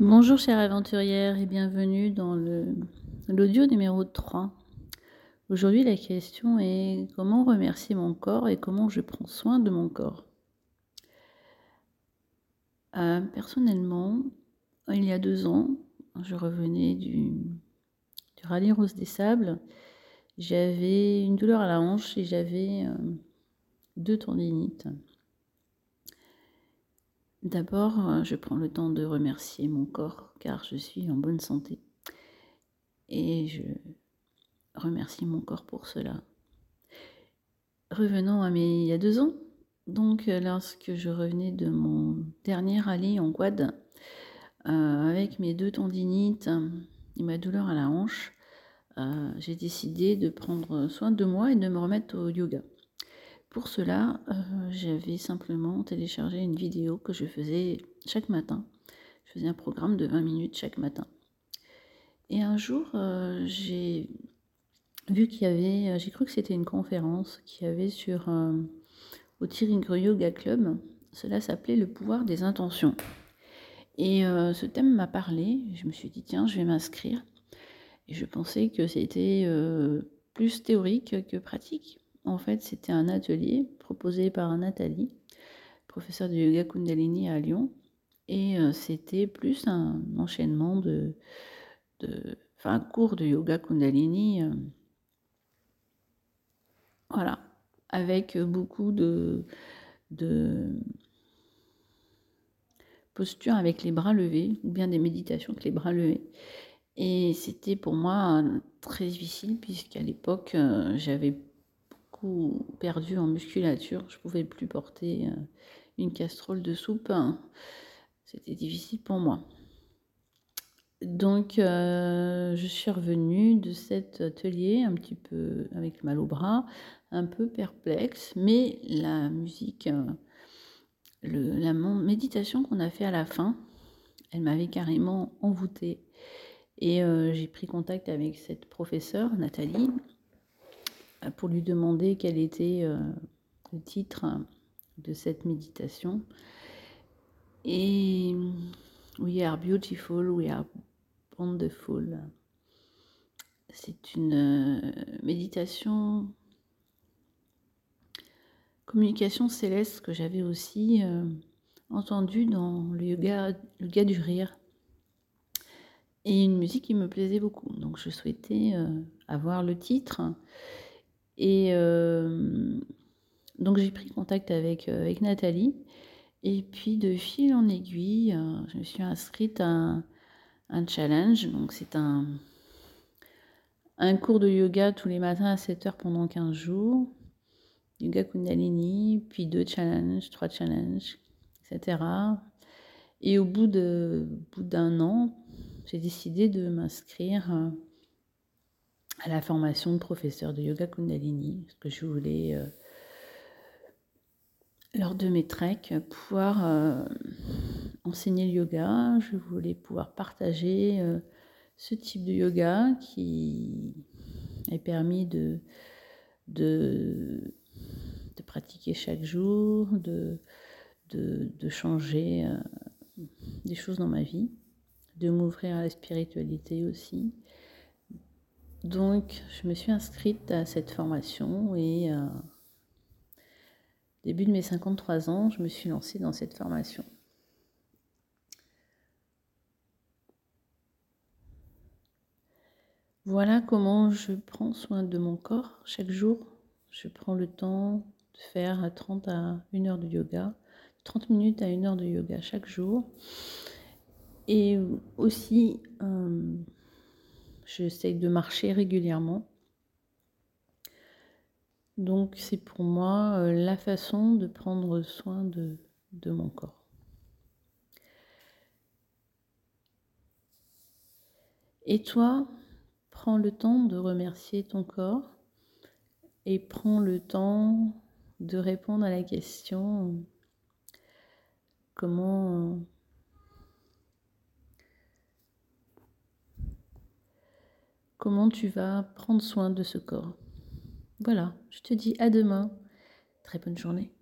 Bonjour chère aventurière et bienvenue dans l'audio numéro 3. Aujourd'hui la question est comment remercier mon corps et comment je prends soin de mon corps? Euh, personnellement, il y a deux ans, je revenais du, rallye Rose des Sables. J'avais une douleur à la hanche et j'avais euh, deux tendinites. D'abord, euh, je prends le temps de remercier mon corps car je suis en bonne santé. Et je remercie mon corps pour cela. Revenons à mes il y a deux ans. Donc, euh, lorsque je revenais de mon dernier rallye en quad, euh, avec mes deux tendinites et ma douleur à la hanche, j'ai décidé de prendre soin de moi et de me remettre au yoga. Pour cela, euh, j'avais simplement téléchargé une vidéo que je faisais chaque matin. Je faisais un programme de 20 minutes chaque matin. Et un jour, euh, j'ai vu qu'il y avait, euh, j'ai cru que c'était une conférence qu'il y avait sur au Tiringre Yoga Club. Cela s'appelait le pouvoir des intentions. Et ce thème m'a parlé. Je me suis dit tiens, je vais m'inscrire. Et je pensais que c'était plus théorique que pratique. En fait, c'était un atelier proposé par Nathalie, professeure de yoga Kundalini à Lyon. Et euh, c'était plus un enchaînement de, enfin, un cours de yoga Kundalini. Euh, voilà, avec beaucoup de, de postures avec les bras levés, ou bien des méditations avec les bras levés. Et c'était pour moi très difficile, puisqu'à l'époque, euh, j'avais perdu en musculature. Je pouvais plus porter euh, une casserole de soupe. Hein. C'était difficile pour moi. Donc, euh, je suis revenue de cet atelier un petit peu avec mal au bras, un peu perplexe, mais la musique, euh, la méditation qu'on a fait à la fin, elle m'avait carrément envoûtée. Et j'ai pris contact avec cette professeure, Nathalie, pour lui demander quel était euh, le titre de cette méditation. Et We are beautiful, we are wonderful. C'est une euh, méditation, communication céleste que j'avais aussi euh, entendue dans le yoga, le yoga du rire. Et une musique qui me plaisait beaucoup. Donc je souhaitais avoir le titre et euh, donc j'ai pris contact avec, euh, avec Nathalie. Et puis de fil en aiguille, euh, je me suis inscrite à un, challenge. Donc c'est un, un cours de yoga tous les matins à 7 heures pendant 15 jours. Yoga Kundalini, puis deux challenges, trois challenges, etc. Et au bout d'un an, j'ai décidé de m'inscrire à la formation de professeur de yoga Kundalini, parce que je voulais, euh, lors de mes treks, pouvoir euh, enseigner le yoga, je voulais pouvoir partager euh, ce type de yoga qui est permis de, de, de pratiquer chaque jour, de, de, de changer des choses dans ma vie, de m'ouvrir à la spiritualité aussi donc, je me suis inscrite à cette formation et euh, début de mes 53 ans, je me suis lancée dans cette formation. Voilà comment je prends soin de mon corps chaque jour. Je prends le temps de faire 30 à 1 heure de yoga, 30 minutes à 1 heure de yoga chaque jour. Et aussi, euh, J'essaie de marcher régulièrement. Donc c'est pour moi euh, la façon de prendre soin de, de mon corps. Et toi, prends le temps de remercier ton corps et prends le temps de répondre à la question comment comment tu vas prendre soin de ce corps. Voilà, je te dis à demain. Très bonne journée.